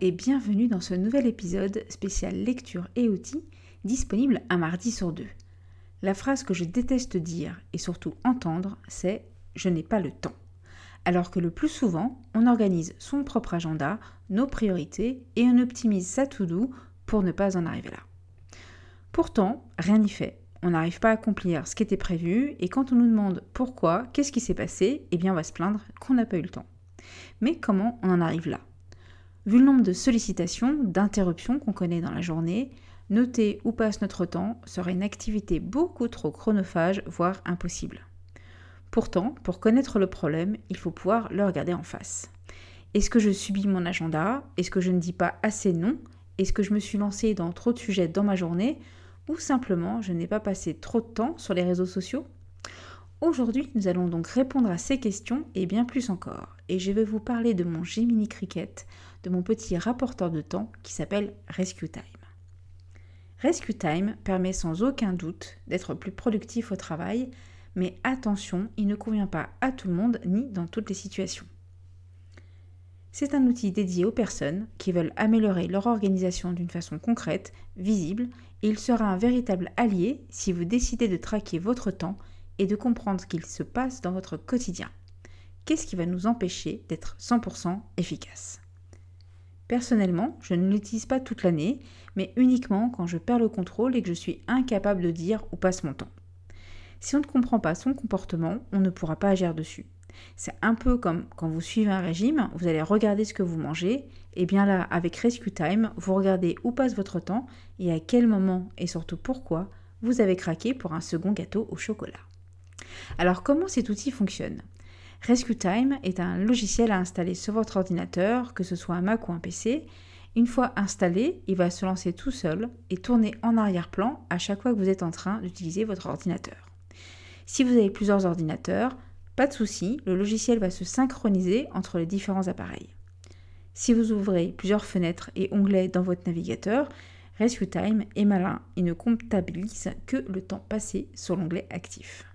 Et bienvenue dans ce nouvel épisode spécial lecture et outils disponible un mardi sur deux. La phrase que je déteste dire et surtout entendre, c'est je n'ai pas le temps. Alors que le plus souvent, on organise son propre agenda, nos priorités et on optimise sa to-do pour ne pas en arriver là. Pourtant, rien n'y fait. On n'arrive pas à accomplir ce qui était prévu et quand on nous demande pourquoi, qu'est-ce qui s'est passé, eh bien on va se plaindre qu'on n'a pas eu le temps. Mais comment on en arrive là? Vu le nombre de sollicitations, d'interruptions qu'on connaît dans la journée, noter où passe notre temps serait une activité beaucoup trop chronophage, voire impossible. Pourtant, pour connaître le problème, il faut pouvoir le regarder en face. Est-ce que je subis mon agenda? Est-ce que je ne dis pas assez non? Est-ce que je me suis lancé dans trop de sujets dans ma journée? Ou simplement je n'ai pas passé trop de temps sur les réseaux sociaux? Aujourd'hui, nous allons donc répondre à ces questions et bien plus encore. Et je vais vous parler de mon Gemini Cricket, de mon petit rapporteur de temps qui s'appelle Rescue Time. Rescue Time permet sans aucun doute d'être plus productif au travail, mais attention, il ne convient pas à tout le monde ni dans toutes les situations. C'est un outil dédié aux personnes qui veulent améliorer leur organisation d'une façon concrète, visible, et il sera un véritable allié si vous décidez de traquer votre temps et de comprendre ce qu'il se passe dans votre quotidien. Qu'est-ce qui va nous empêcher d'être 100% efficace? Personnellement, je ne l'utilise pas toute l'année, mais uniquement quand je perds le contrôle et que je suis incapable de dire où passe mon temps. Si on ne comprend pas son comportement, on ne pourra pas agir dessus. C'est un peu comme quand vous suivez un régime, vous allez regarder ce que vous mangez, et bien là, avec Rescue Time, vous regardez où passe votre temps et à quel moment et surtout pourquoi vous avez craqué pour un second gâteau au chocolat. Alors comment cet outil fonctionne? Rescue Time est un logiciel à installer sur votre ordinateur, que ce soit un Mac ou un PC. Une fois installé, il va se lancer tout seul et tourner en arrière-plan à chaque fois que vous êtes en train d'utiliser votre ordinateur. Si vous avez plusieurs ordinateurs, pas de souci, le logiciel va se synchroniser entre les différents appareils. Si vous ouvrez plusieurs fenêtres et onglets dans votre navigateur, Rescue Time est malin et ne comptabilise que le temps passé sur l'onglet actif.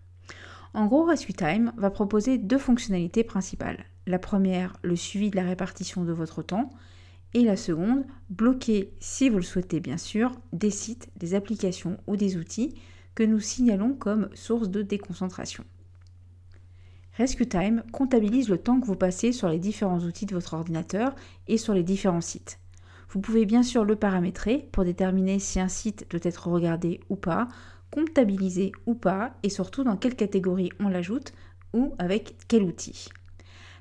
En gros, Rescue Time va proposer deux fonctionnalités principales. La première, le suivi de la répartition de votre temps. Et la seconde, bloquer, si vous le souhaitez bien sûr, des sites, des applications ou des outils que nous signalons comme source de déconcentration. Rescue Time comptabilise le temps que vous passez sur les différents outils de votre ordinateur et sur les différents sites. Vous pouvez bien sûr le paramétrer pour déterminer si un site doit être regardé ou pas, comptabiliser ou pas, et surtout dans quelle catégorie on l'ajoute ou avec quel outil.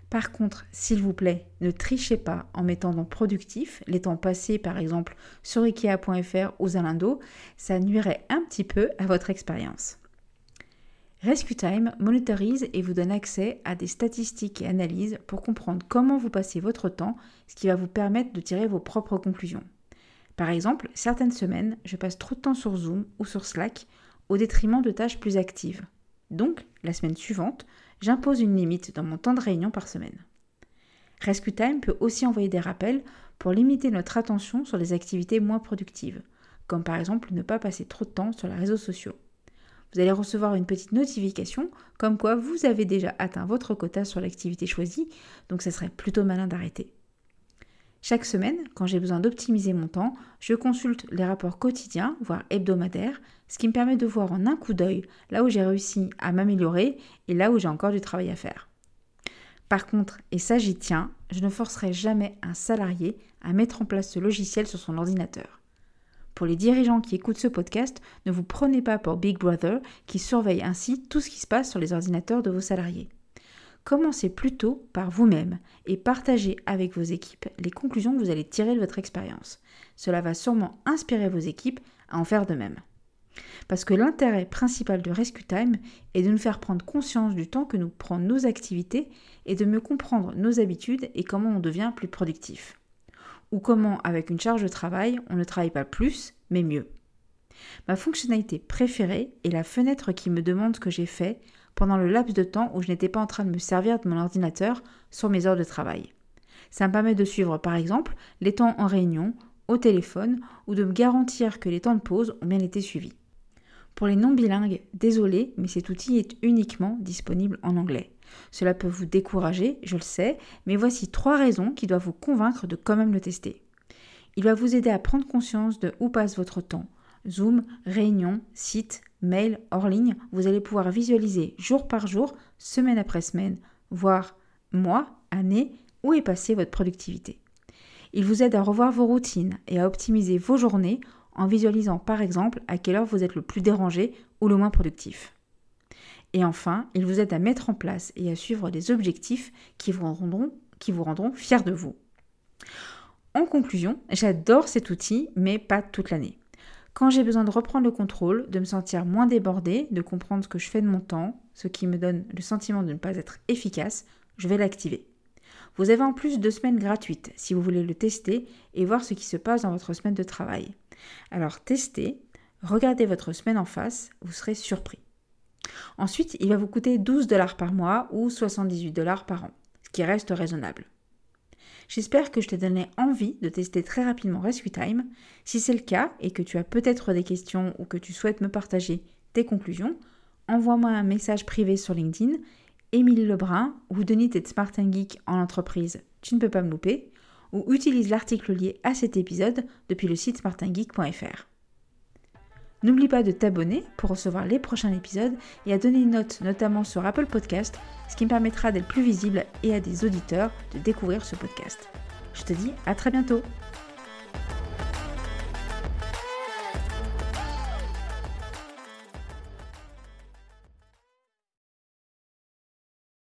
Par contre, s'il vous plaît, ne trichez pas en mettant dans productif les temps passés par exemple sur ikea.fr ou Zalando, ça nuirait un petit peu à votre expérience. Rescue Time monitorise et vous donne accès à des statistiques et analyses pour comprendre comment vous passez votre temps, ce qui va vous permettre de tirer vos propres conclusions. Par exemple, certaines semaines, je passe trop de temps sur Zoom ou sur Slack au détriment de tâches plus actives. Donc, la semaine suivante, j'impose une limite dans mon temps de réunion par semaine. Rescue Time peut aussi envoyer des rappels pour limiter notre attention sur les activités moins productives, comme par exemple ne pas passer trop de temps sur les réseaux sociaux. Vous allez recevoir une petite notification comme quoi vous avez déjà atteint votre quota sur l'activité choisie, donc ça serait plutôt malin d'arrêter. Chaque semaine, quand j'ai besoin d'optimiser mon temps, je consulte les rapports quotidiens, voire hebdomadaires, ce qui me permet de voir en un coup d'œil là où j'ai réussi à m'améliorer et là où j'ai encore du travail à faire. Par contre, et ça j'y tiens, je ne forcerai jamais un salarié à mettre en place ce logiciel sur son ordinateur. Pour les dirigeants qui écoutent ce podcast, ne vous prenez pas pour Big Brother qui surveille ainsi tout ce qui se passe sur les ordinateurs de vos salariés. Commencez plutôt par vous-même et partagez avec vos équipes les conclusions que vous allez tirer de votre expérience. Cela va sûrement inspirer vos équipes à en faire de même. Parce que l'intérêt principal de Rescue Time est de nous faire prendre conscience du temps que nous prennent nos activités et de mieux comprendre nos habitudes et comment on devient plus productif. Ou comment, avec une charge de travail, on ne travaille pas plus, mais mieux. Ma fonctionnalité préférée est la fenêtre qui me demande ce que j'ai fait pendant le laps de temps où je n'étais pas en train de me servir de mon ordinateur sur mes heures de travail. Ça me permet de suivre par exemple les temps en réunion, au téléphone ou de me garantir que les temps de pause ont bien été suivis. Pour les non bilingues, désolé, mais cet outil est uniquement disponible en anglais. Cela peut vous décourager, je le sais, mais voici trois raisons qui doivent vous convaincre de quand même le tester. Il va vous aider à prendre conscience de où passe votre temps. Zoom, réunion, site, mail, hors ligne, vous allez pouvoir visualiser jour par jour, semaine après semaine, voire mois, année, où est passée votre productivité. Il vous aide à revoir vos routines et à optimiser vos journées en visualisant par exemple à quelle heure vous êtes le plus dérangé ou le moins productif. Et enfin, il vous aide à mettre en place et à suivre des objectifs qui vous rendront, qui fiers de vous. En conclusion, j'adore cet outil, mais pas toute l'année. Quand j'ai besoin de reprendre le contrôle, de me sentir moins débordé, de comprendre ce que je fais de mon temps, ce qui me donne le sentiment de ne pas être efficace, je vais l'activer. Vous avez en plus deux semaines gratuites si vous voulez le tester et voir ce qui se passe dans votre semaine de travail. Alors testez, regardez votre semaine en face, vous serez surpris. Ensuite, il va vous coûter 12 dollars par mois ou 78 dollars par an, ce qui reste raisonnable. J'espère que je t'ai donné envie de tester très rapidement Rescue Time. Si c'est le cas et que tu as peut-être des questions ou que tu souhaites me partager tes conclusions, envoie-moi un message privé sur LinkedIn, Émilie Lebrun ou Denis de Smart Geek en entreprise, tu ne peux pas me louper, ou utilise l'article lié à cet épisode depuis le site smartingeek.fr. N'oublie pas de t'abonner pour recevoir les prochains épisodes et à donner une note notamment sur Apple Podcast, ce qui me permettra d'être plus visible et à des auditeurs de découvrir ce podcast. Je te dis à très bientôt